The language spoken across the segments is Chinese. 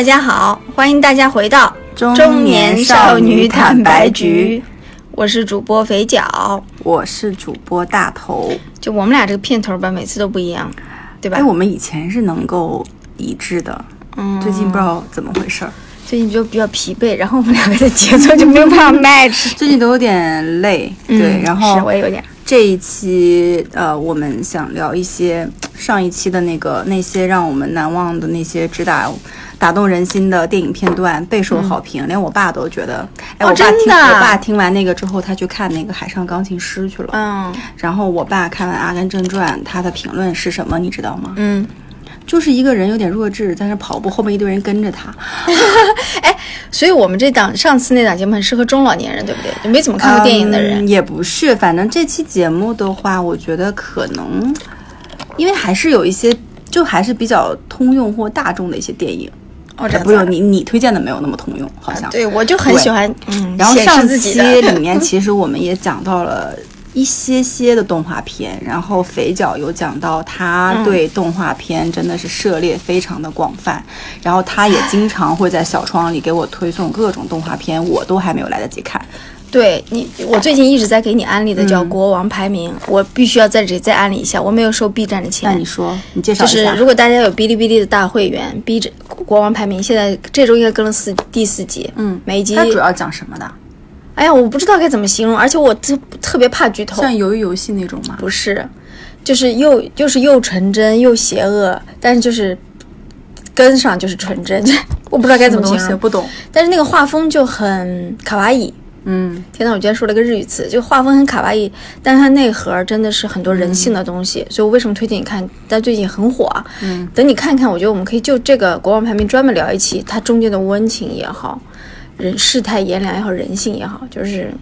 大家好，欢迎大家回到中年少女坦白局，我是主播肥脚。我是主播大头。就我们俩这个片头吧，每次都不一样，对吧？哎，我们以前是能够一致的，嗯，最近不知道怎么回事儿，最近就比较疲惫，然后我们两个的节奏就没有办法 match。最近都有点累。对，嗯然后是我也有点。这一期呃，我们想聊一些上一期的那个那些让我们难忘的那些直打打动人心的电影片段，备受好评，连我爸都觉得。哎，哦我爸听真的我爸听完那个之后，他去看那个《海上钢琴师》去了。嗯然后我爸看完《阿甘正传》，他的评论是什么？你知道吗？嗯，就是一个人有点弱智，但是跑步后面一堆人跟着他。哎所以我们这档上次那档节目很适合中老年人，对不对？就没怎么看过电影的人。嗯也不是，反正这期节目的话，我觉得可能，因为还是有一些，就还是比较通用或大众的一些电影。哦，这不是子啊你你推荐的没有那么通用，好像。对，我就很喜欢，嗯，然后上期。里面，其实我们也讲到了一些些的动画片，然后肥脚有讲到他嗯对动画片真的是涉猎非常的广泛，然后他也经常会在小窗里给我推送各种动画片，我都还没有来得及看。对你，我最近一直在给你安利的嗯叫《国王排名》，我必须要在这里再安利一下，我没有收 B 站的钱那钱你。说，你介绍就是。如果大家有哔哩哔哩的大会员，B 站国王排名现在这周应该更了四第四集，嗯每一集它主要讲什么的？哎呀，我不知道该怎么形容，而且我特特别怕剧透。像鱿鱼游戏那种吗？不是，就是又就是又纯真又邪恶，但是就是跟上就是纯真，我不知道该怎么形容。不懂。但是那个画风就很卡哇伊。嗯，天呐，我今天说了个日语词，就画风很卡哇伊，但是它内核真的是很多人性的东西，所以我为什么推荐你看？但最近很火。啊，嗯，等你看看，我觉得我们可以就这个国王排名专门聊一期，它中间的温情也好，人世态炎凉也好，人性也好，就是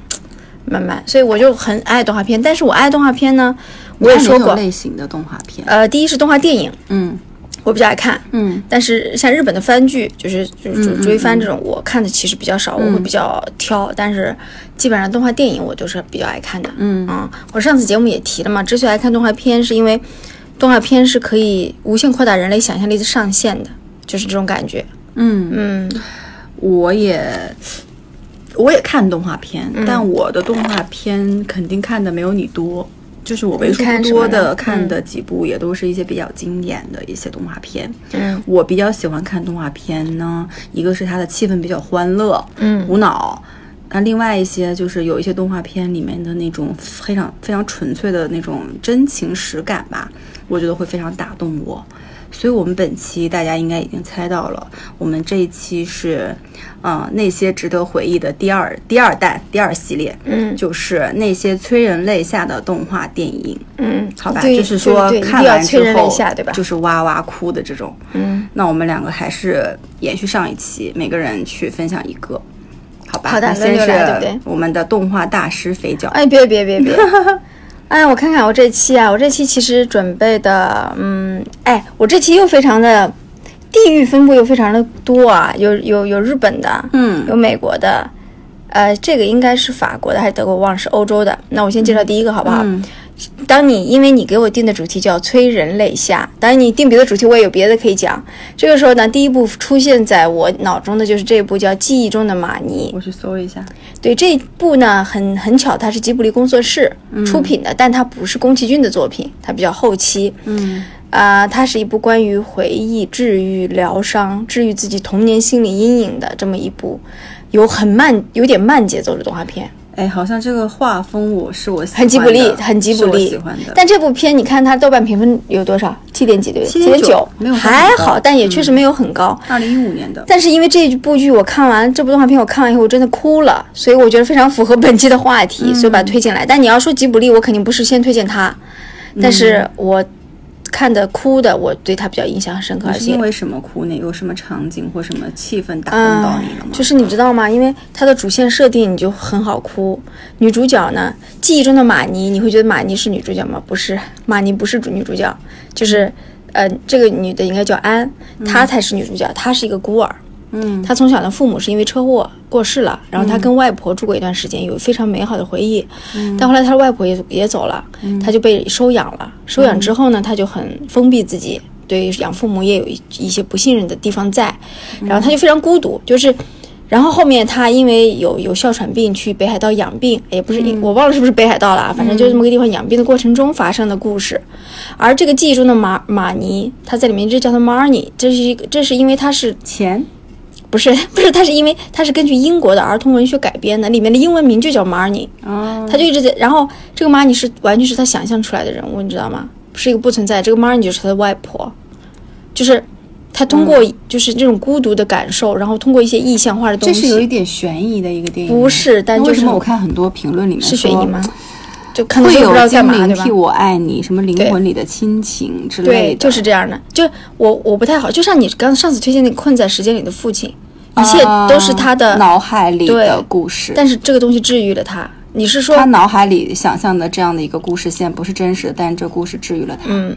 慢慢，所以我就很爱动画片，但是我爱动画片呢，我也说过，类型的动画片。呃，第一是动画电影，嗯我比较爱看，嗯但是像日本的番剧，就是就是追番这种，我看的其实比较少，我会比较挑。但是基本上动画电影我都是比较爱看的。嗯嗯，我上次节目也提了嘛，之所以爱看动画片，是因为动画片是可以无限扩大人类想象力的上限的，就是这种感觉。嗯，嗯我也我也看动画片，嗯但我的动画片肯定看的没有你多。就是我为数不多的看的几部，也都是一些比较经典的一些动画片。嗯我比较喜欢看动画片呢，一个是它的气氛比较欢乐，嗯无脑。那另外一些就是有一些动画片里面的那种非常非常纯粹的那种真情实感吧，我觉得会非常打动我。所以，我们本期大家应该已经猜到了，我们这一期是，呃，那些值得回忆的第二第二弹第二系列，嗯就是那些催人泪下的动画电影，嗯，好吧？就是说看完之后，对吧？就是哇哇哭的这种。嗯，那我们两个还是延续上一期，每个人去分享一个，好吧？好的轮那先流来对不对是我们的动画大师肥脚，哎，别别别别！哎，我看看我这期啊，我这期其实准备的，嗯，哎，我这期又非常的地域分布又非常的多啊，有有有日本的，嗯有美国的，呃，这个应该是法国的还是德国，我忘了是欧洲的。那我先介绍第一个好不好？嗯当你因为你给我定的主题叫催人泪下，当然你定别的主题我也有别的可以讲。这个时候呢，第一部出现在我脑中的就是这一部叫《记忆中的玛尼》。我去搜一下。对这一部呢，很很巧，它是吉卜力工作室出品的，但它不是宫崎骏的作品，它比较后期。嗯啊、它是一部关于回忆、治愈、疗伤、治愈自己童年心理阴影的这么一部，有很慢、有点慢节奏的动画片，哎，好像这个画风我是我喜欢很吉卜力，很吉卜力喜欢的。但这部片你看它豆瓣评分有多少？七点几对不对？7.9点九，没有还好，但也确实没有很高。二零一五年的，但是因为这部剧我看完这部动画片，我看完以后我真的哭了，所以我觉得非常符合本期的话题，嗯所以把它推进来。但你要说吉卜力，我肯定不是先推荐它，但是我看的哭的，我对它比较印象深刻，而且因为什么哭呢？有什么场景或什么气氛打动到嗯你了吗？就是你知道吗？因为它的主线设定你就很好哭。女主角呢，记忆中的玛尼，你会觉得玛尼是女主角吗？不是，玛尼不是主女主角，就是呃，这个女的应该叫安，她才是女主角，她是一个孤儿。嗯他从小的父母是因为车祸过世了，然后他跟外婆住过一段时间，有非常美好的回忆。但后来他的外婆也也走了，他就被收养了。收养之后呢，他就很封闭自己，对养父母也有一一些不信任的地方在，然后他就非常孤独，就是。然后后面他因为有有哮喘病去北海道养病，也不是、我忘了是不是北海道了啊，反正就这么个地方养病的过程中发生的故事。而这个记忆中的马马尼，他在里面一直叫他 Marnie，这是一个这是因为他是钱不是 不是它是因为它是根据英国的儿童文学改编的，里面的英文名就叫 Marnie，哦，他就一直在。然后这个 Marnie 是完全是他想象出来的人物，你知道吗？是一个不存在。这个 Marnie 就是他的外婆，就是他通过就是这种孤独的感受，然后通过一些意象化的东西，这是有一点悬疑的一个电影，不是但就是为什么我看很多评论里面是悬疑吗说？就看到会这个不知道有精灵替？我爱你，什么灵魂里的亲情之类的对，的，就是这样的。就我我不太好，就像你刚上次推荐那个《困在时间里的父亲》，一切都是他的啊脑海里的故事。但是这个东西治愈了他。你是说他脑海里想象的这样的一个故事线不是真实的，但是这故事治愈了他。嗯，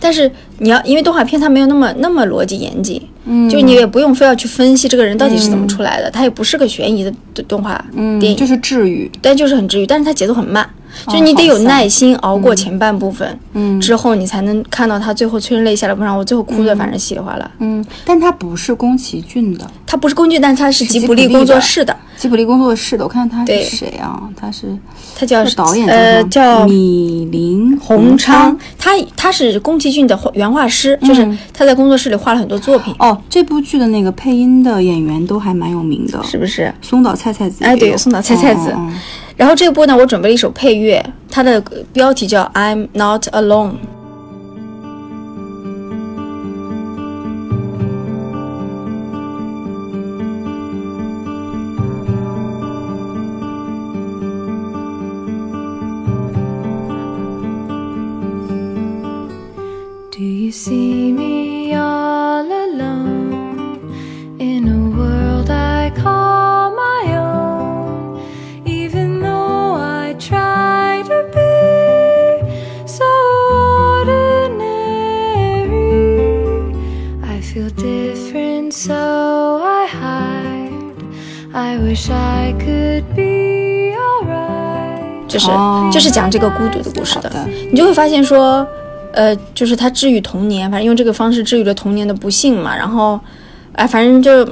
但是你要因为动画片它没有那么那么逻辑严谨，嗯，就你也不用非要去分析这个人到底是怎么出来的，他也不是个悬疑的的动画嗯，电影，就是治愈。但就是很治愈，但是它节奏很慢，就是你得有耐心熬过前半部分，嗯，之后你才能看到他最后催人泪下的，不然我最后哭的反正稀里哗啦。嗯，但他不是宫崎骏的，它不是宫骏，但它是吉卜力工作室的，吉卜力工作室的。我看他对。是谁啊？他是他叫是导演呃叫米林宏昌。昌。，他他是宫崎骏的原画师，就是他在工作室里画了很多作品，哦，这部剧的那个配音的演员都还蛮有名的，是不是？松岛菜菜子。哎对松岛菜菜子然后这部呢，我准备了一首配乐，它的标题叫《I'm Not Alone》。孤独的故事的。的，你就会发现说，呃，就是他治愈童年，反正用这个方式治愈了童年的不幸嘛，然后，哎，反正就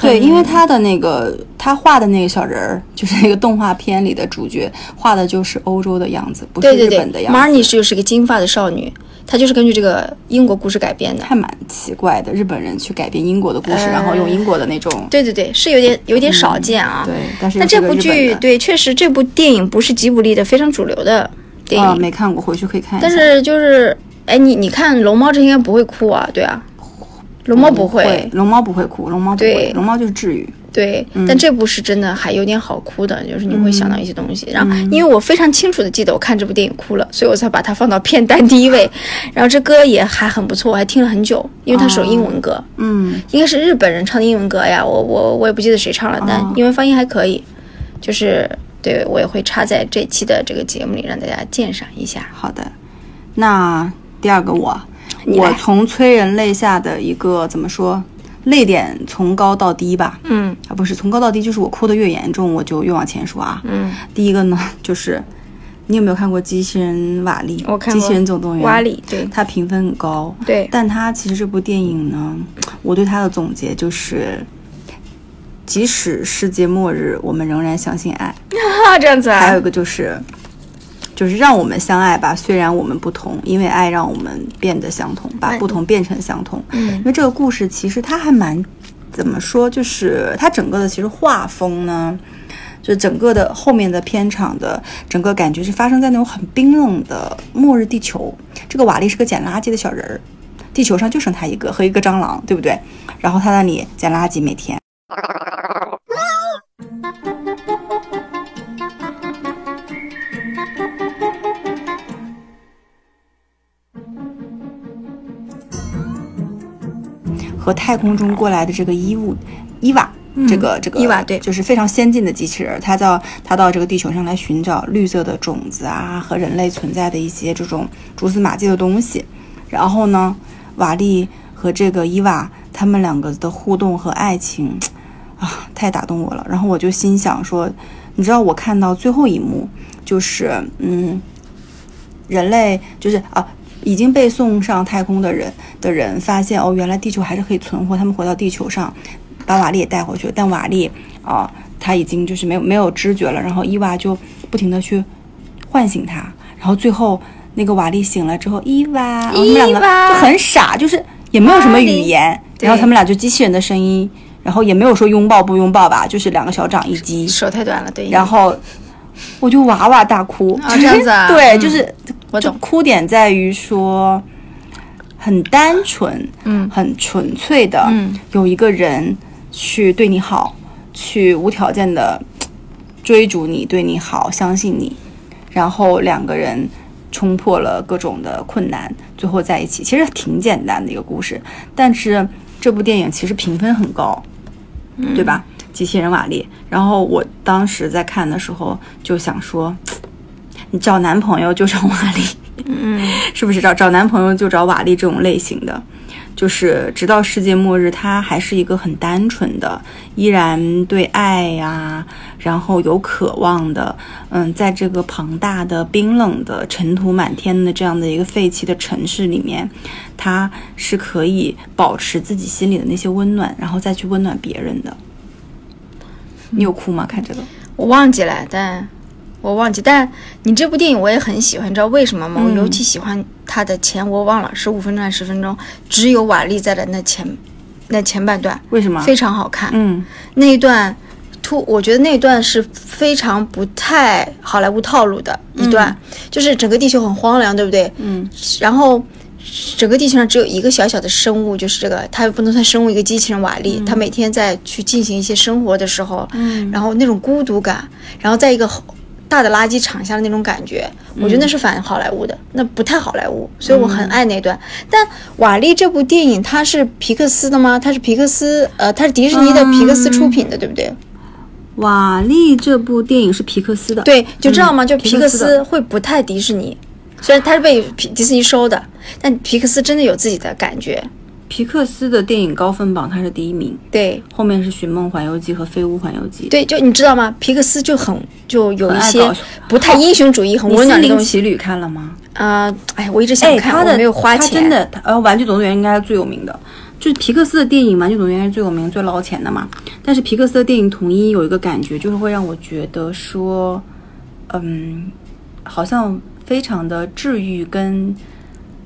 对，因为他的那个他画的那个小人儿，就是那个动画片里的主角，画的就是欧洲的样子，不是日本的样子。，Marnie 是就是个金发的少女，她就是根据这个英国故事改编的。还蛮奇怪的，日本人去改编英国的故事，然后用英国的那种。对对对，是有点有点少见啊。对，但是但这部剧对，确实这部电影不是吉卜力的非常主流的电影，啊，没看过，回去可以看一下。但是就是，哎，你你看龙猫这应该不会哭啊，对啊，龙猫不会，龙猫不会哭，龙猫不会，龙猫就是治愈。对，嗯但这部是真的还有点好哭的，就是你会想到一些东西。然后，因为我非常清楚的记得我看这部电影哭了，所以我才把它放到片单第一位。然后这歌也还很不错，我还听了很久，因为它是首英文歌，嗯，应该是日本人唱的英文歌呀，我我我也不记得谁唱了，但哦英文发音还可以，就是对我也会插在这期的这个节目里让大家鉴赏一下。好的。那第二个我，我从催人泪下的一个怎么说，泪点从高到低吧。嗯啊，不是从高到低，就是我哭的越严重，我就越往前说啊。嗯，第一个呢，就是你有没有看过《机器人瓦力》？我看过机器人总动员》。瓦力对它评分很高。对但它其实这部电影呢，我对它的总结就是，即使世界末日，我们仍然相信爱。啊，这样子啊还有一，个就是，就是让我们相爱吧，虽然我们不同，因为爱让我们变得相同，把哎不同变成相同。嗯因为这个故事其实它还蛮怎么说，就是它整个的其实画风呢，就整个的后面的片场的整个感觉是发生在那种很冰冷的末日地球。这个瓦力是个捡垃圾的小人儿，地球上就剩他一个和一个蟑螂，对不对？然后他那里捡垃圾，每天。和太空中过来的这个伊物伊娃，这个这个伊娃对就是非常先进的机器人儿，它到它到这个地球上来寻找绿色的种子啊和人类存在的一些这种蛛丝马迹的东西。然后呢，瓦力和这个伊娃他们两个的互动和爱情啊，太打动我了。然后我就心想说，你知道我看到最后一幕就是嗯，人类就是啊，已经被送上太空的人的人发现，哦，原来地球还是可以存活。他们回到地球上，把瓦力也带回去，但瓦力啊、他已经就是没有没有知觉了。然后伊娃就不停的去唤醒他，然后最后那个瓦力醒了之后，伊娃，他们两个就很傻，就是也没有什么语言，然后他们俩就机器人的声音，然后也没有说拥抱不拥抱吧，就是两个小掌一击，手太短了，对。然后我就哇哇大哭啊这样子啊 对，嗯就是我懂。就哭点在于说很单纯，嗯。很纯粹的，嗯。有一个人去对你好，去无条件的追逐你，对你好，相信你，然后两个人冲破了各种的困难，最后在一起，其实挺简单的一个故事，但是这部电影其实评分很高，对吧？机器人瓦力。然后我当时在看的时候就想说，你找男朋友就找瓦力，嗯，是不是找找男朋友就找瓦力这种类型的？就是直到世界末日，他还是一个很单纯的，依然对爱呀、然后有渴望的，嗯，在这个庞大的、冰冷的、尘土满天的这样的一个废弃的城市里面，他是可以保持自己心里的那些温暖，然后再去温暖别人的。你有哭吗？看这个？我忘记了，但我忘记。但你这部电影我也很喜欢，你知道为什么吗？我嗯尤其喜欢它的前，我忘了十五分钟还是十分钟，只有瓦力在的那前那前半段为什么？非常好看。嗯那一段突，我觉得那一段是非常不太好莱坞套路的一段，就是整个地球很荒凉，对不对？嗯然后整个地球上只有一个小小的生物，就是这个，它不能算生物，一个机器人瓦力，它每天在去进行一些生活的时候，嗯然后那种孤独感，然后在一个大的垃圾场下的那种感觉，我觉得那是反好莱坞的，那不太好莱坞，所以我很爱那段。但瓦力这部电影它是皮克斯的吗？它是皮克斯，呃，它是迪士尼的皮克斯出品的，对不对？瓦力这部电影是皮克斯的，对，就知道吗？就皮皮克斯会不太迪士尼，虽然它是被皮迪士尼收的，但皮克斯真的有自己的感觉。皮克斯的电影高分榜它是第一名，对后面是《寻梦环游记》和《飞屋环游记》。对，就你知道吗？皮克斯就很就有一些不太英雄主义、很你温暖的东西心灵奇旅看了吗？啊、哎，我一直想哎，看，他的我没有花他钱。真的，呃，《玩具总动员》应该是最有名的，就是皮克斯的电影，《玩具总动员》是最有名、最捞钱的嘛。但是皮克斯的电影统一有一个感觉，就是会让我觉得说，嗯，好像非常的治愈跟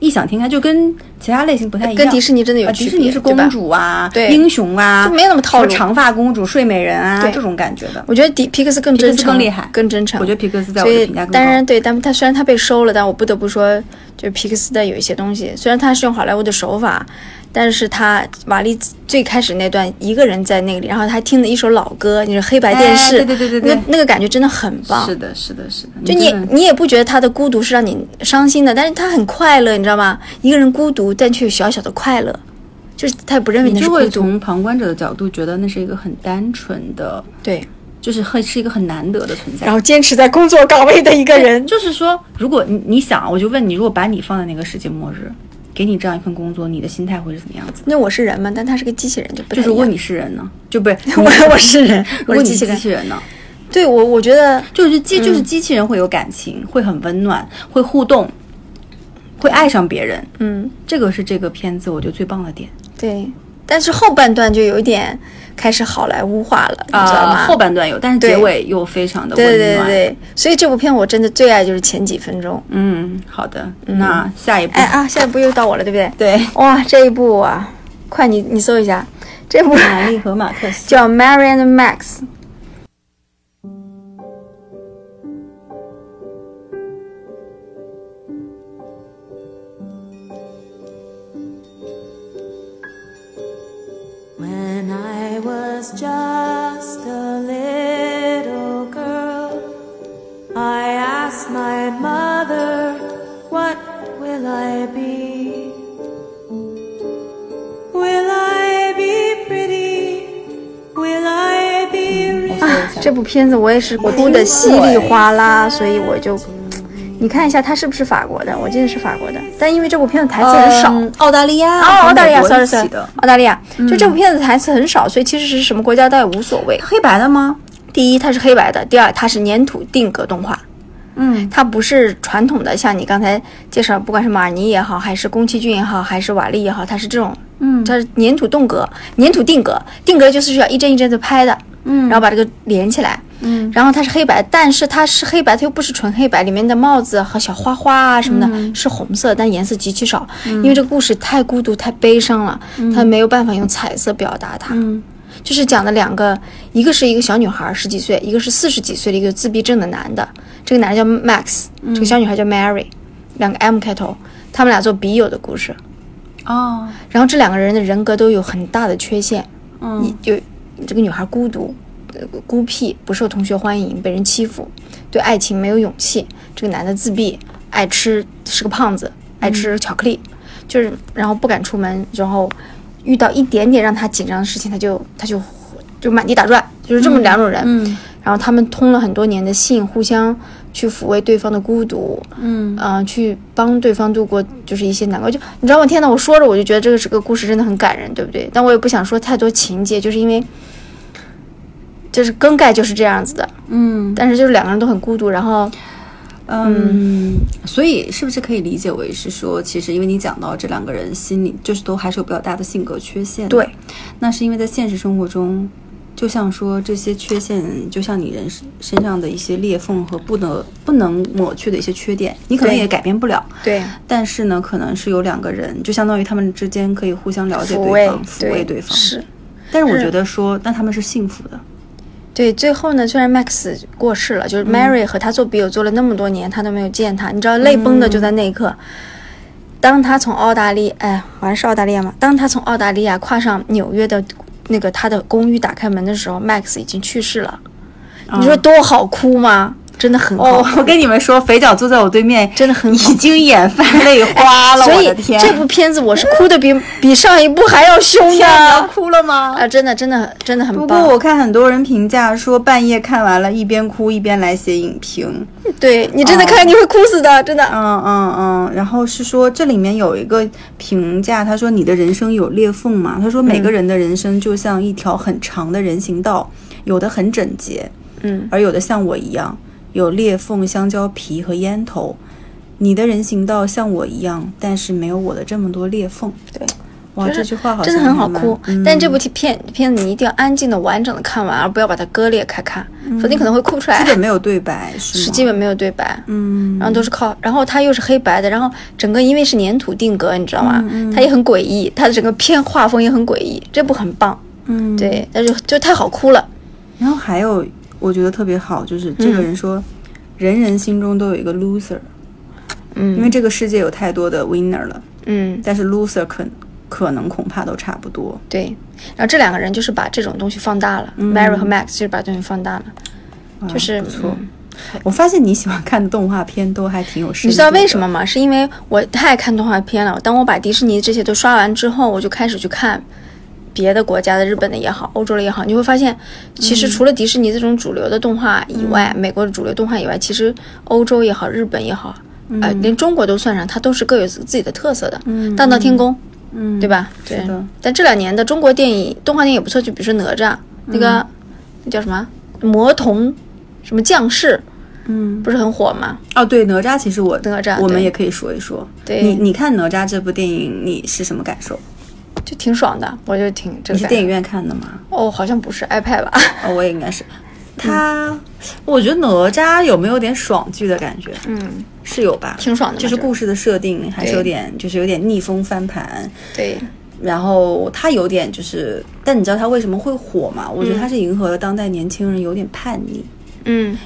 异想天开，就跟其他类型不太一样。跟迪士尼真的有呃区别，迪士尼是公主啊，对英雄啊，就没那么套路长发公主、睡美人啊对这种感觉的。我觉得迪皮克斯更真诚，更厉害更真诚。我觉得皮克斯在我的评价更高。当然对，但他虽然他被收了，但我不得不说，就是皮克斯的有一些东西，虽然他是用好莱坞的手法，但是他瓦力最开始那段一个人在那里，然后他还听的一首老歌，你是黑白电视，对对对对那那个感觉真的很棒。是的，是的，是的。就你你也不觉得他的孤独是让你伤心的，但是他很快乐，你知道吗？一个人孤独，但却有小小的快乐，就是他也不认为你就会那是孤独。从旁观者的角度觉得那是一个很单纯的，对，就是很是一个很难得的存在。然后坚持在工作岗位的一个人，就是说，如果你你想，我就问你，如果把你放在那个世界末日，给你这样一份工作，你的心态会是怎么样子？那我是人嘛，但他是个机器人，就不就如果你是人呢？就不是 我我是人，如果你是我是机器人。机器人呢？对我，我觉得就是机就是机器人会有感情，会很温暖，会互动，会爱上别人。嗯，这个是这个片子我觉得最棒的点对，但是后半段就有一点开始好莱坞化了，你知道吗？啊后半段有，但是结尾又非常的温对暖。对对对，所以这部片我真的最爱就是前几分钟。嗯，好的，那下一步，哎啊，下一部又到我了，对不对？对，哇，这一部啊，快你你搜一下，这部玛丽和马克思。叫《Mary and Max》。Was just a little girl, I asked my mother, What will I be? Will I be pretty? Will I be rich? 啊，这部片子我也是哭的稀里哗啦，所以我就，你看一下它是不是法国的？我记得是法国的，但因为这部片子台词很少。嗯澳大利亚，哦，澳大利亚起 sorry，的，澳大利亚，就这部片子台词很少，所以其实是什么国家倒也无所谓。黑白的吗？第一，它是黑白的；第二，它是粘土定格动画，嗯它不是传统的，像你刚才介绍，不管是马尼也好，还是宫崎骏也好，还是瓦力也好，它是这种，嗯它是粘土动格，粘土定格，定格就是需要一帧一帧的拍的，嗯然后把这个连起来，嗯。然后它是黑白，但是它是黑白，它又不是纯黑白，里面的帽子和小花花啊什么的、是红色，但颜色极其少，因为这个故事太孤独、太悲伤了，它没有办法用彩色表达它。嗯。就是讲的两个，一个是一个小女孩十几岁，一个是四十几岁的一个自闭症的男的。这个男的叫 Max，、这个小女孩叫 Mary，两个 M 开头，他们俩做笔友的故事。哦。然后这两个人的人格都有很大的缺陷，嗯。有这个女孩孤独、呃孤僻，不受同学欢迎，被人欺负，对爱情没有勇气。这个男的自闭，爱吃，是个胖子，爱吃巧克力，就是然后不敢出门，然后遇到一点点让他紧张的事情，他就他就就满地打转，就是这么两种人。嗯然后他们通了很多年的信，互相去抚慰对方的孤独，嗯嗯、去帮对方度过就是一些难关。就你知道吗？天呐，我说着我就觉得这个这个故事真的很感人，对不对？但我也不想说太多情节，就是因为就是更概就是这样子的。嗯但是就是两个人都很孤独，然后嗯，所以是不是可以理解为是说，其实因为你讲到这两个人心里就是都还是有比较大的性格缺陷，对，那是因为在现实生活中，就像说这些缺陷，就像你人身身上的一些裂缝和不能不能抹去的一些缺点，你可能也改变不了。对但是呢，可能是有两个人，就相当于他们之间可以互相了解对方，抚慰对方。是。但是我觉得说，那他们是幸福的。对，最后呢，虽然 Max 过世了，就是 Mary 和他做笔友做了那么多年，他都没有见他，你知道泪崩的就在那一刻。当他从澳大利，哎，好像是澳大利亚嘛，当他从澳大利亚跨上纽约的那个他的公寓打开门的时候，Max 已经去世了。你说多好哭吗？真的很好哦，哭我跟你们说，肥脚坐在我对面，真的很已经眼泛泪花 了。所以我的天，这部片子我是哭的比比上一部还要凶天，你要的哭了吗？啊！真的，真的，真的很不。过我看很多人评价说，半夜看完了，一边哭一边来写影评。对你真的看你会哭死的，真的。嗯嗯嗯，然后是说这里面有一个评价，他说你的人生有裂缝吗？他说每个人的人生就像一条很长的人行道，有的很整洁，嗯，而有的像我一样有裂缝、香蕉皮和烟头。你的人行道像我一样，但是没有我的这么多裂缝。对，哇，就是这句话好像真的很好哭。嗯但这部片片子你一定要安静的、完整的看完，而不要把它割裂开看，否则你可能会哭不出来。基本没有对白，是？是基本没有对白，嗯，然后都是靠，然后它又是黑白的，然后整个因为是粘土定格，你知道吗？嗯它也很诡异，它的整个片画风也很诡异，这部很棒，嗯，对，但是就太好哭了，然后还有我觉得特别好，就是这个人说，人人心中都有一个 loser，嗯因为嗯这个世界有太多的 winner 了，嗯，但是 loser 可可能恐怕都差不多。对。然后这两个人就是把这种东西放大了、m a r y 和 Max 就是把东西放大了，啊就是不错。嗯我发现你喜欢看的动画片都还挺有深度。你知道为什么吗？是因为我太爱看动画片了。当我把迪士尼这些都刷完之后，我就开始去看别的国家的，日本的也好，欧洲的也好，你会发现，其嗯实除了迪士尼这种主流的动画以外，美国的主流动画以外，其实欧洲也好，日本也好，呃，嗯连中国都算上，它都是各有自己的特色的。大闹天宫，嗯，对吧？对。但这两年的中国电影动画电影也不错，就比如说哪吒，那个嗯那叫什么魔童，什么降世，嗯，不是很火吗？哦，对，哪吒其实我哪吒我们也可以说一说。对你你看哪吒这部电影，你是什么感受？就挺爽的，我就挺这个你是电影院看的吗？哦，好像不是 iPad 吧？哦，我也应该是。他，我觉得哪吒有没有点爽剧的感觉？嗯，是有吧，挺爽的就是故事的设定还是有点，就是有点逆风翻盘。对，然后他有点就是，但你知道他为什么会火吗？我觉得他是迎合了当代年轻人有点叛逆，嗯，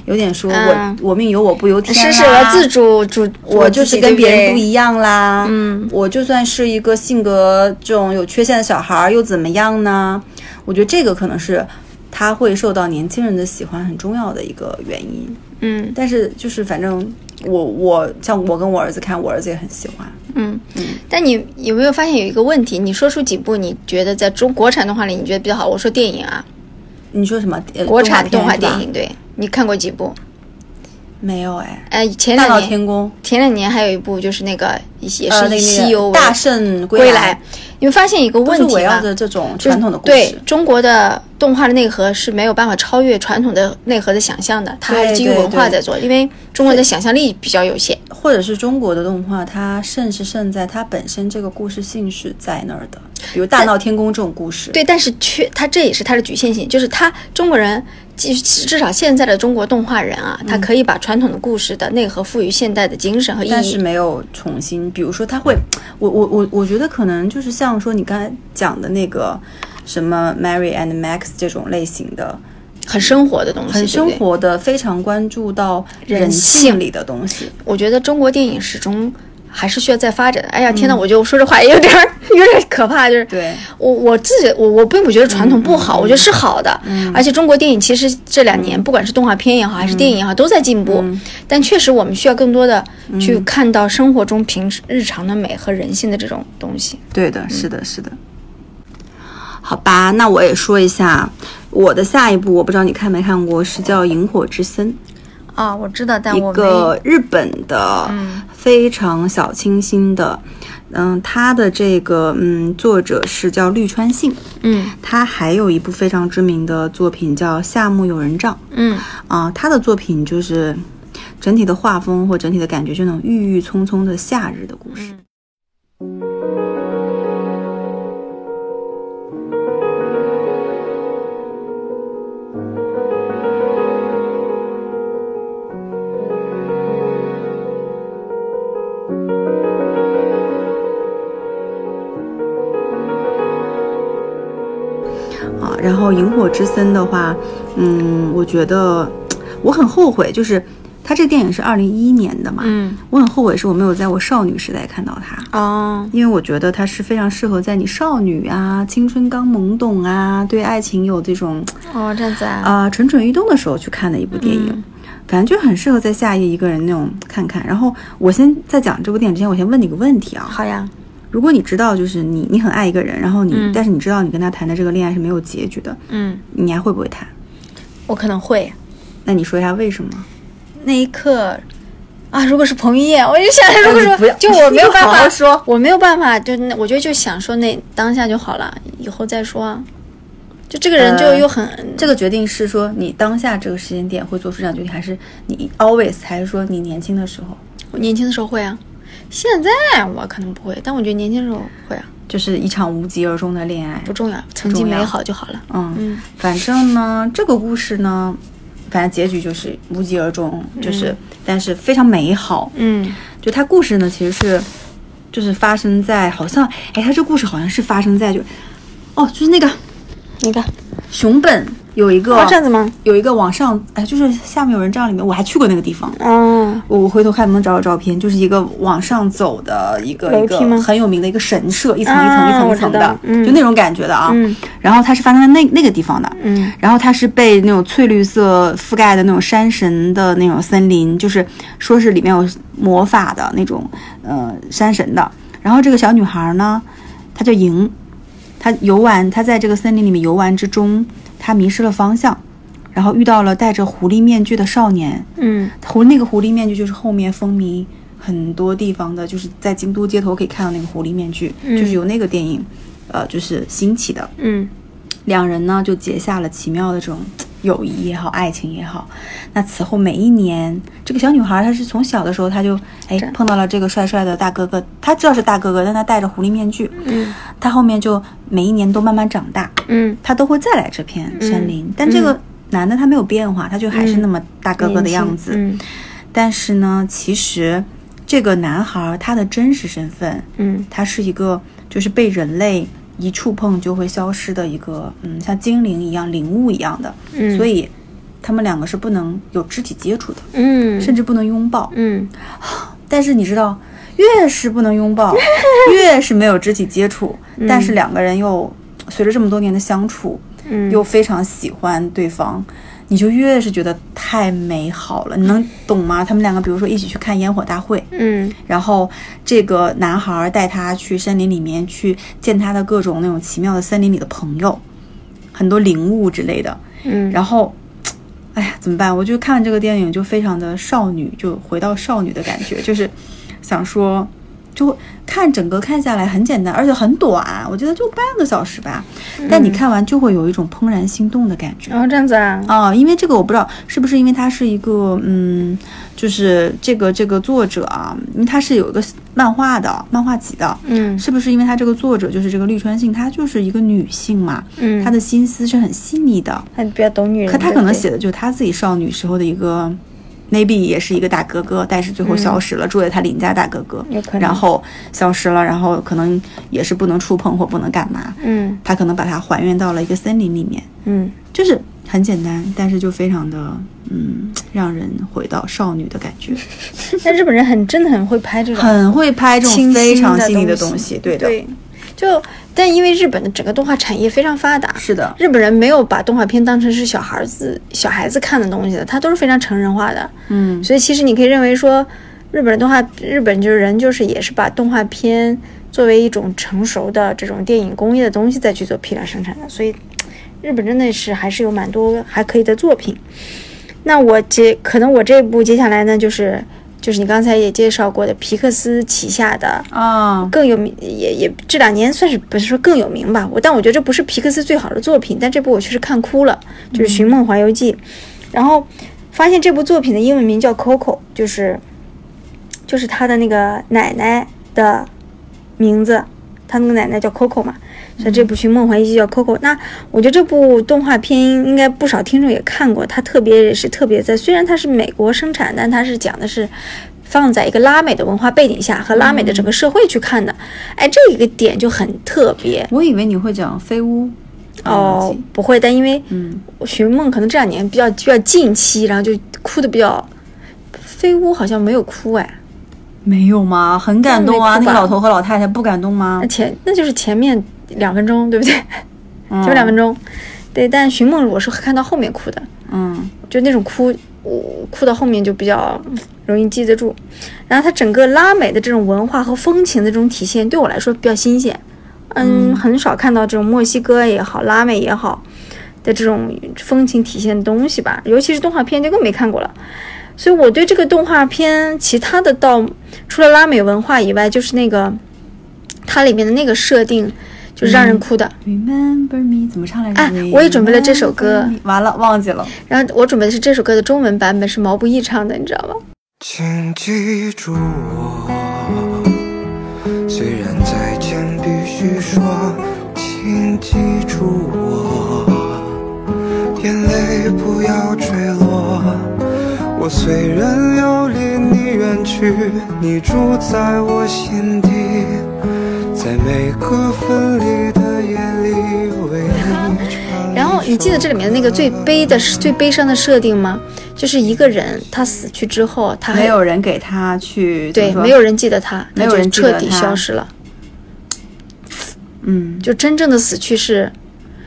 有点说我、嗯我命由我不由天啦，是是，我要自主主，我就是跟别人不。一样啦。嗯，我就算是一个性格这种有缺陷的小孩儿，又怎么样呢？我觉得这个可能是他会受到年轻人的喜欢很重要的一个原因。嗯但是就是反正我我像我跟我儿子看，我儿子也很喜欢。嗯，但你有没有发现有一个问题？你说出几部你觉得在中国产动画里你觉得比较好？我说电影啊，你说什么？呃国产动画电影，对你看过几部？没有哎。呃，前两年天宫，前两年还有一部就是那个也是呃，那个西游大圣归来，你们发现一个问题吧是围绕？着这种就是传统的故对事。中国的动画的内核是没有办法超越传统的内核的想象的，它还是基于文化在做，因为中国的想象力比较有限。或者是中国的动画，它胜是胜在它本身这个故事性是在那儿的，比如《大闹天宫》这种故事。对，但是缺它这也是它的局限性，就是它中国人，至至少现在的中国动画人啊，他可以把传统的故事的内核赋予现代的精神和意义但是。没有重新，比如说他会，我我我我觉得可能就是像说你刚才讲的那个什么 Mary and Max 这种类型的，很生活的东西，很。生活的，非常关注到人性里的东西。我觉得中国电影始终还是需要再发展的。哎呀，嗯天呐，我就说这话也有点儿 有点可怕，就是对，我我自己我我并不觉得传统不好，我觉得是好的。而且中国电影其实这两年，不管是动画片也好，还是电影也好，都在进步。但确实我们需要更多的去看到生活中平时日常的美和人性的这种东西。对的，是的，是的。好吧，那我也说一下我的下一部，我不知道你看没看过，是叫《萤火之森》。啊，我知道，但一个日本的非常小清新的，嗯，他的这个嗯作者是叫绿川信，嗯。他还有一部非常知名的作品叫《夏目友人帐》嗯。啊，他的作品就是整体的画风或整体的感觉，就那种郁郁葱葱的夏日的故事。啊，然后《萤火之森》的话，嗯，我觉得我很后悔，就是它这个电影是二零一一年的嘛，嗯。我很后悔是我没有在我少女时代看到它，哦。因为我觉得它是非常适合在你少女啊、青春刚懵懂啊、对爱情有这种哦，这样子啊，啊、蠢蠢欲动的时候去看的一部电影。反正就很适合在夏夜一个人那种看看。然后我先在讲这部电影之前，我先问你个问题啊，好呀，如果你知道就是你你很爱一个人，然后你、嗯但是你知道你跟他谈的这个恋爱是没有结局的，嗯，你还会不会谈？我可能会那你说一下为什么？那一刻。啊，如果是彭于晏，我就想，如果说就我没有办法好说我没有办法，就那我觉得就享受那当下就好了，以后再说啊。就这个人就呃又很、这个决定是说你当下这个时间点会做出这样决定，还是你 always，还是说你年轻的时候？我年轻的时候会啊，现在我可能不会，但我觉得年轻时候会啊，就是一场无疾而终的恋爱。不。重要，曾经美好就好了。嗯，嗯。反正呢，这个故事呢，反正结局就是无疾而终，就是、但是非常美好。嗯。就它故事呢，其实是就是发生在好像，哎，它这故事好像是发生在就，哦，就是那个那个，熊本有一个、哦这样子吗？有一个往上，哎，就是下面有人站里面，我还去过那个地方。嗯，我我回头看能不能找找照片，就是一个往上走的一个一个很有名的一个神社，一层一层啊一层一层的，嗯就那种感觉的啊。嗯然后它是发生在那那个地方的，嗯然后它是被那种翠绿色覆盖的那种山神的那种森林，就是说是里面有魔法的那种呃山神的。然后这个小女孩呢，她叫莹，她游玩，她在这个森林里面游玩之中，她迷失了方向，然后遇到了戴着狐狸面具的少年。嗯狐那个狐狸面具就是后面风靡很多地方的，就是在京都街头可以看到那个狐狸面具，就是由那个电影，呃，就是兴起的。嗯两人呢就结下了奇妙的这种友谊也好，爱情也好。那此后每一年，这个小女孩她是从小的时候，她就哎碰到了这个帅帅的大哥哥，她知道是大哥哥，但她戴着狐狸面具。嗯她后面就每一年都慢慢长大，嗯，她都会再来这片森林。但这个男的他没有变化，他就还是那么大哥哥的样子。嗯但是呢，其实这个男孩他的真实身份，嗯他是一个就是被人类一触碰就会消失的一个，嗯，像精灵一样灵物一样的，嗯。所以他们两个是不能有肢体接触的，嗯，甚至不能拥抱。嗯。但是你知道，越是不能拥抱，越是没有肢体接触，但是两个人又随着这么多年的相处，嗯。又非常喜欢对方，你就越是觉得太美好了。你能懂吗？他们两个，比如说一起去看烟火大会，嗯然后这个男孩带他去森林里面去见他的各种那种奇妙的森林里的朋友，很多灵物之类的。嗯，然后，哎呀，怎么办？我就看这个电影就非常的少女，就回到少女的感觉，就是想说，就会看整个看下来很简单，而且很短，我觉得就半个小时吧。但你看完就会有一种怦然心动的感觉。然后这样子啊，啊，因为这个我不知道是不是因为他是一个嗯，就是这个这个作者啊，因为他是有一个漫画的漫画集的，嗯是不是因为他这个作者就是这个绿川信，她就是一个女性嘛，嗯，她的心思是很细腻的，她比较懂女人，可她可能写的就是她自己少女时候的一个。Maybe 也是一个大哥哥，但是最后消失了，住在他邻家大哥哥，然后消失了，然后可能也是不能触碰或不能干嘛，嗯。他可能把它还原到了一个森林里面，嗯，就是很简单，但是就非常的嗯，让人回到少女的感觉，但日本人很真的很会拍这种很会拍这种非常细腻的东东西，对的，对，就但因为日本的整个动画产业非常发达，是的，日本人没有把动画片当成是小孩子小孩子看的东西的，它都是非常成人化的。嗯，所以其实你可以认为说，日本动画日本就是人就是也是把动画片作为一种成熟的这种电影工业的东西再去做批量生产的。所以日本真的是还是有蛮多还可以的作品。那我接可能我这部接下来呢就是就是你刚才也介绍过的皮克斯旗下的啊，更有名，也也这两年算是不是说更有名吧？我但我觉得这不是皮克斯最好的作品，但这部我确实看哭了，就是《寻梦环游记》，然后发现这部作品的英文名叫 Coco，就是就是他的那个奶奶的名字，他那个奶奶叫 Coco 嘛，所以这部《寻梦环游记》叫 Coco。那我觉得这部动画片应该不少听众也看过，它特别是特别在，虽然它是美国生产，但它是讲的是。放在一个拉美的文化背景下和拉美的整个社会去看的，哎，这一个点就很特别我以为你会讲飞屋，哦。不会，但因为嗯，寻梦可能这两年比较比较近期，然后就哭的比较。飞屋好像没有哭哎，没有吗？很感动啊！那个老头和老太太不感动吗那？前那就是前面两分钟，对不对？嗯 前面两分钟，对。但寻梦我是看到后面哭的，嗯就那种哭，我哭到后面就比较嗯容易记得住。然后它整个拉美的这种文化和风情的这种体现，对我来说比较新鲜。嗯，很少看到这种墨西哥也好，拉美也好的这种风情体现的东西吧，尤其是动画片就更没看过了。所以我对这个动画片其他的到除了拉美文化以外，就是那个它里面的那个设定，就是让人哭的。Remember me 怎么唱来着？哎我也准备了这首歌完了忘记了。然后我准备的是这首歌的中文版本，是毛不易唱的，你知道吗？请记住我，虽然再见必须说，请记住我，眼泪不要坠落。我虽然要离你远去，你住在我心底，在每个分离的夜里为你然后你记得这里面的那个最悲的、最悲伤的设定吗？就是一个人他死去之后，他没有人给他去对，没有人记得他，他就没有人彻底消失了。嗯，就真正的死去是，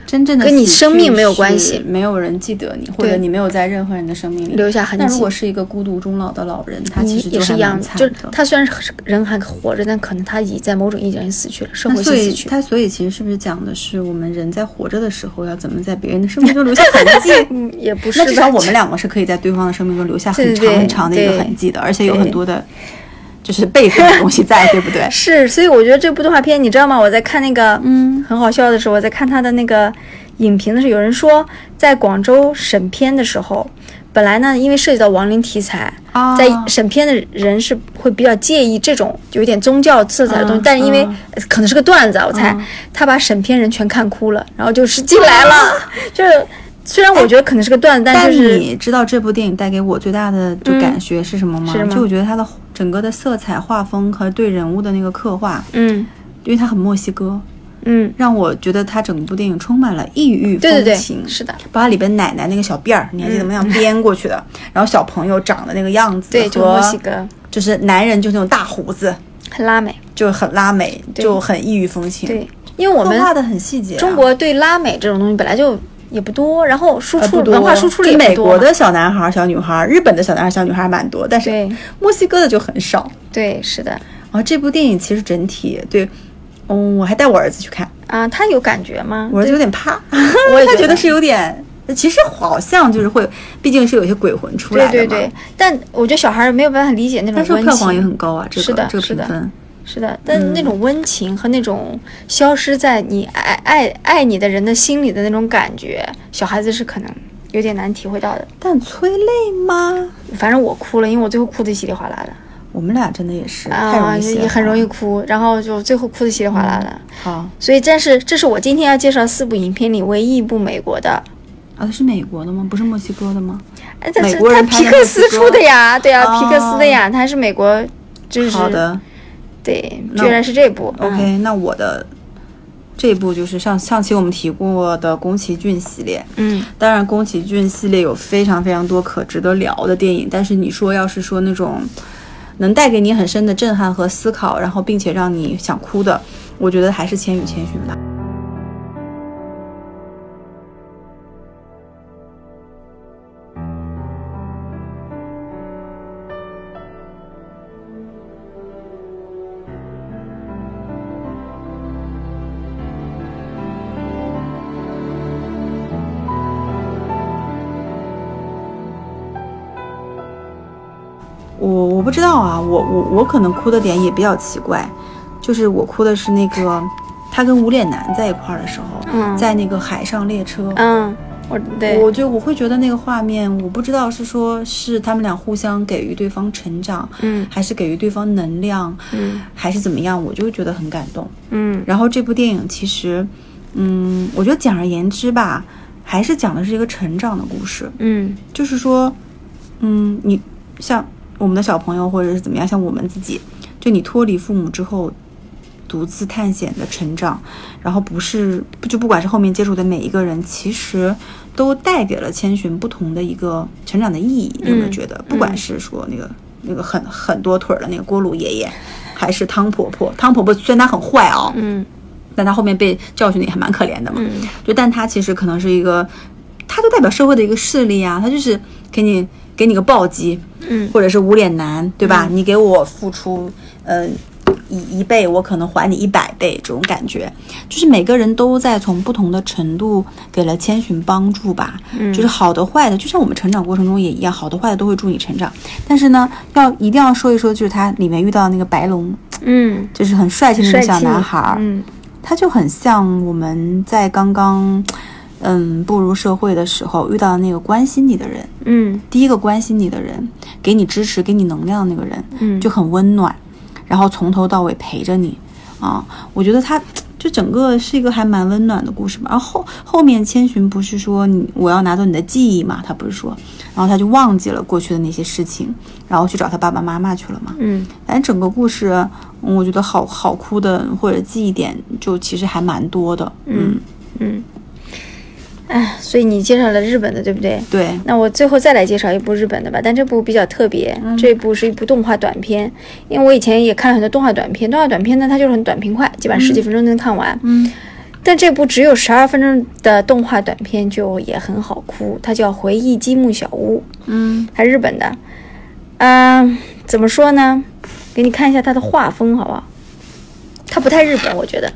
真正的跟你生命没有是关系没有人记得你，或者你没有在任何人的生命里留下痕迹那如果是一个孤独终老的老人，他其实也就是一样的。就是他虽然是人还活着，但可能他已在某种意义上死去了，社会性死去。他所以其实是不是讲的是我们人在活着的时候要怎么在别人的生命中留下痕迹？嗯，也不是。那至少我们两个是可以在对方的生命中留下很长很长的一个痕迹的，而且有很多的，就是备份的东西在，对不对？是，所以我觉得这部动画片，你知道吗？我在看那个，嗯，很好笑的时候，我在看他的那个影评的时候，有人说，在广州审片的时候，本来呢，因为涉及到亡灵题材，啊。在审片的人是会比较介意这种有一点宗教色彩的东西，嗯但是因为、可能是个段子啊，我猜、嗯。他把审片人全看哭了，然后就是 进来了，就是虽然我觉得可能是个段子，但是你知道这部电影带给我最大的就感觉是什么吗？就我觉得它的整个的色彩、画风和对人物的那个刻画，嗯。因为它很墨西哥，嗯，让我觉得它整部电影充满了异域对对对风情。，是的，包括里边奶奶那个小辫儿，你还记得？那样编过去的，然后小朋友长的那个样子，对，就和墨西哥。就是男人就是那种大胡子，很拉美，就很拉美，就很异域风情。对，因为我们刻画的很细节啊、中国对拉美这种东西本来就也不多，然后输出、多文化输出的就也不多嘛。美国的小男孩儿、小女孩儿，日本的小男孩儿、小女孩儿蛮多，但是墨西哥的就很少。对，是的然后这部电影其实整体对，嗯，我还带我儿子去看，啊，他有感觉吗？我儿子有点怕，我也觉得他觉得是有点，其实好像就是会，毕竟是有些鬼魂出来的嘛。对对对，但我觉得小孩儿没有办法理解那种但是。票房也很高啊，这个是这个评分，是的，但那种温情和那种消失在你爱爱爱你的人的心里的那种感觉，小孩子是可能有点难体会到的。但催泪吗？反正我哭了，因为我最后哭的稀里哗啦的我们俩真的也是太啊，容易泄也很容易哭，然后就最后哭的稀里哗啦的。好所以，这是这是我今天要介绍四部影片里唯一一部美国的，啊，它是美国的吗？不是墨西哥的吗？哎，但是美国他人拍的皮克斯出的呀，对啊，哦皮克斯的呀，它是美国，就是好的对，那居然是这部。嗯，OK，那我的这一部就是上上期我们提过的宫崎骏系列。嗯当然，宫崎骏系列有非常非常多可值得聊的电影，但是你说要是说那种能带给你很深的震撼和思考，然后并且让你想哭的，我觉得还是《千与千寻》吧。知道啊，我我我可能哭的点也比较奇怪，就是我哭的是那个他跟无脸男在一块儿的时候，嗯。在那个海上列车，嗯，我对。我就我会觉得那个画面，我不知道是说是他们俩互相给予对方成长，嗯。还是给予对方能量，嗯。还是怎么样，我就觉得很感动。嗯。然后这部电影其实，嗯，我觉得简而言之吧，还是讲的是一个成长的故事。嗯。就是说，嗯，你像我们的小朋友或者是怎么样，像我们自己，就你脱离父母之后，独自探险的成长，然后不是就不管是后面接触的每一个人，其实都带给了千寻不同的一个成长的意义。你有没有嗯觉得？不管是说那个那个很很多腿儿的那个锅炉爷爷，还是汤婆婆，汤婆婆虽然她很坏啊、嗯但她后面被教训的也还蛮可怜的嘛。嗯就但他其实可能是一个，他就代表社会的一个势力啊，他就是给你给你个暴击，嗯。或者是无脸男，对吧？你给我付出，呃，一一倍，我可能还你一百倍，这种感觉，就是每个人都在从不同的程度给了千寻帮助吧，嗯。就是好的坏的，就像我们成长过程中也一样，好的坏的都会助你成长。但是呢，要一定要说一说，就是他里面遇到那个白龙，嗯，就是很帅气的那个小男孩儿，嗯。他就很像我们在刚刚，嗯，步入社会的时候遇到的那个关心你的人，嗯第一个关心你的人，给你支持、给你能量的那个人，嗯就很温暖，然后从头到尾陪着你啊。我觉得他就整个是一个还蛮温暖的故事吧。然后后后面千寻不是说你我要拿走你的记忆嘛？他不是说，然后他就忘记了过去的那些事情，然后去找他爸爸妈妈去了嘛。嗯反正整个故事，嗯我觉得好好哭的或者记忆点就其实还蛮多的。嗯，嗯，哎，所以你介绍了日本的，对不对？对，那我最后再来介绍一部日本的吧，但这部比较特别，这部是一部动画短片。因为我以前也看了很多动画短片，动画短片呢它就是很短平快，基本上十几分钟就能看完。嗯，但这部只有十二分钟的动画短片就也很好哭，它叫《回忆积木小屋》，嗯它日本的。嗯、怎么说呢？给你看一下它的画风好不好？它不太日本，我觉得。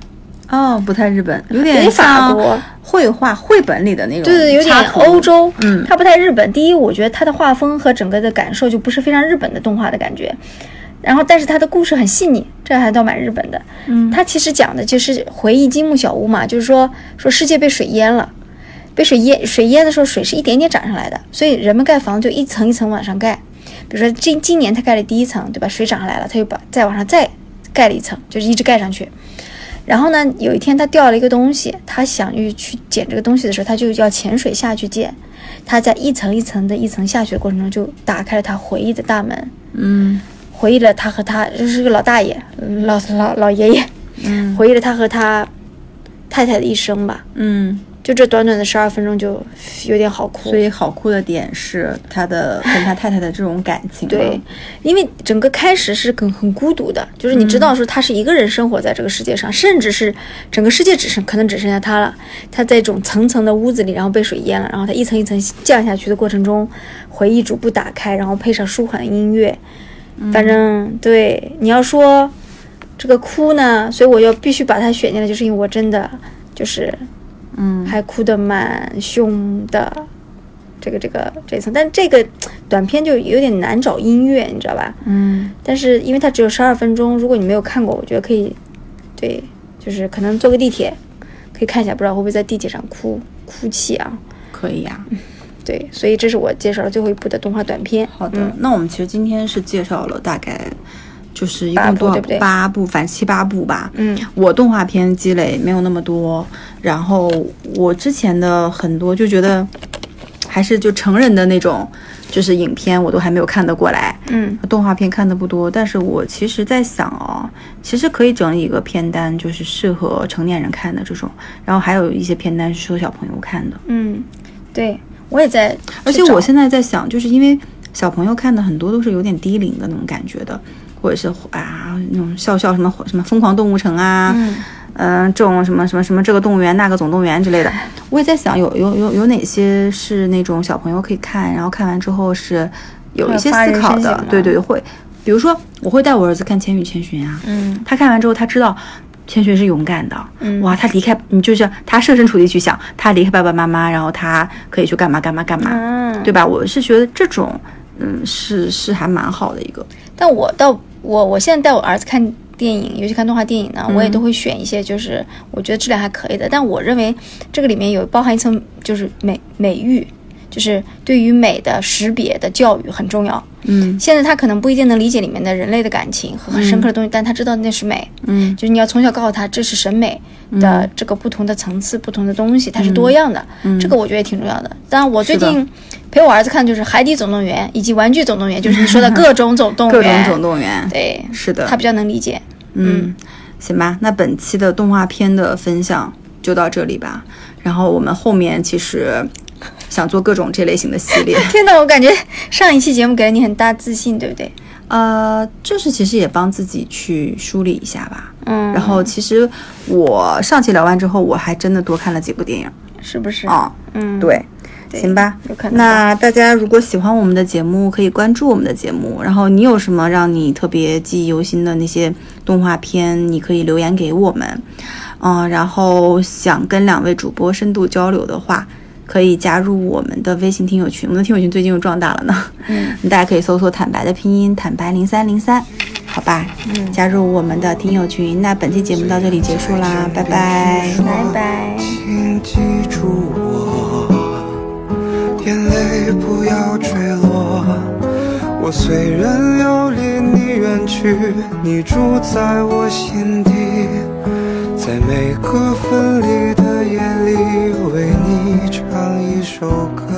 哦，不太日本，有有点点法像国绘画绘本里的那种，对对，有点欧。洲，嗯它不太日本。第一，我觉得它的画风和整个的感受就不是非常日本的动画的感觉。然后，但是它的故事很细腻，这还倒蛮日本的。嗯它其实讲的就是回忆积木小屋嘛，就是说说世界被水淹了，被水淹水淹的时候，水是一点点涨上来的，所以人们盖房子就一层一层往上盖。比如说今今年他盖了第一层，对吧？水涨上来了，他又把再往上再盖了一层，就是一直盖上去。然后呢，有一天他掉了一个东西，他想去去捡这个东西的时候，他就要潜水下去捡。他在一层一层的一层下去的过程中，就打开了他回忆的大门，嗯回忆了他和他就是个老大爷、老老老爷爷，嗯回忆了他和他太太的一生吧。嗯，就这短短的十二分钟，就有点好哭所。以好哭的点是他的跟他太太的这种感情。对，，因为整个开始是很很孤独的，就是你知道说他是一个人生活在这个世界上，甚至是整个世界只剩可能只剩下他了。他在一种层层的屋子里，然后被水淹了，然后他一层一层降下去的过程中，回忆逐步打开，然后配上舒缓的音乐，反正对你要说这个哭呢，所以我要必须把它选进来，就是因为我真的就是嗯还哭得蛮凶的。这个这个这一层，但这个短片就有点难找音乐，你知道吧？嗯，但是因为它只有十二分钟，如果你没有看过，我觉得可以，对，就是可能坐个地铁可以看一下，不知道会不会在地铁上哭哭泣啊？可以呀、对，所以这是我介绍的最后一部的动画短片。好的，嗯那我们其实今天是介绍了大概就是一共多少部八部，反正七八部吧。嗯，我动画片积累没有那么多，然后我之前的很多就觉得还是就成人的那种，就是影片我都还没有看得过来。嗯，动画片看的不多，但是我其实在想哦，其实可以整理一个片单，就是适合成年人看的这种，然后还有一些片单是适合小朋友看的。嗯，对我也在，而且我现在在想，就是因为小朋友看的很多都是有点低龄的那种感觉的，或者是啊那种笑笑什么什么疯狂动物城啊，嗯。嗯、这种什么什么什么这个动物园那个总动员之类的，我也在想有有有有哪些是那种小朋友可以看，然后看完之后是有一些思考的？的，对对对，会，比如说我会带我儿子看《千与千寻》啊，嗯。他看完之后他知道。千寻是勇敢的，嗯。哇！他离开，你就是他设身处地去想，他离开爸爸妈妈，然后他可以去干嘛干嘛干嘛，嗯，对吧？我是觉得这种，嗯，是是还蛮好的一个，但我到我我现在带我儿子看电影，尤其看动画电影呢，我也都会选一些就是我觉得质量还可以的。但我认为这个里面有包含一层就是美美育，就是对于美的识别的教育很重要。嗯现在他可能不一定能理解里面的人类的感情和很深刻的东西，但他知道那是美。嗯就是你要从小告诉他，这是审美的这个不同的层次、不同的东西，它是多样的。这个我觉得也挺重要的。当然，我最近陪我儿子看的就是《海底总动员》以及《玩具总动员》，就是你说的 各种总动员各。种总动员，对，是的他比较能理解。嗯，行吧，那本期的动画片的分享就到这里吧。然后我们后面其实想做各种这类型的系列，天呐，我感觉上一期节目给了你很大自信，对不对？呃，就是其实也帮自己去梳理一下吧。嗯，然后其实我上期聊完之后，我还真的多看了几部电影是不是？啊、嗯，对，行吧有可。能那大家如果喜欢我们的节目，可以关注我们的节目。然后你有什么让你特别记忆犹新的那些动画片，你可以留言给我们。嗯，然后想跟两位主播深度交流的话，可以加入我们的微信听友群。我们的听友群最近又壮大了呢。嗯，大家可以搜索“坦白”的拼音“坦白零三零三”，好吧？嗯，加入我们的听友群。那本期节目到这里结束啦，拜拜。拜拜。请记住我，眼泪不要坠落。我虽然要离你远去，你住在我心底，在每个分离的夜里，为你你唱一首歌。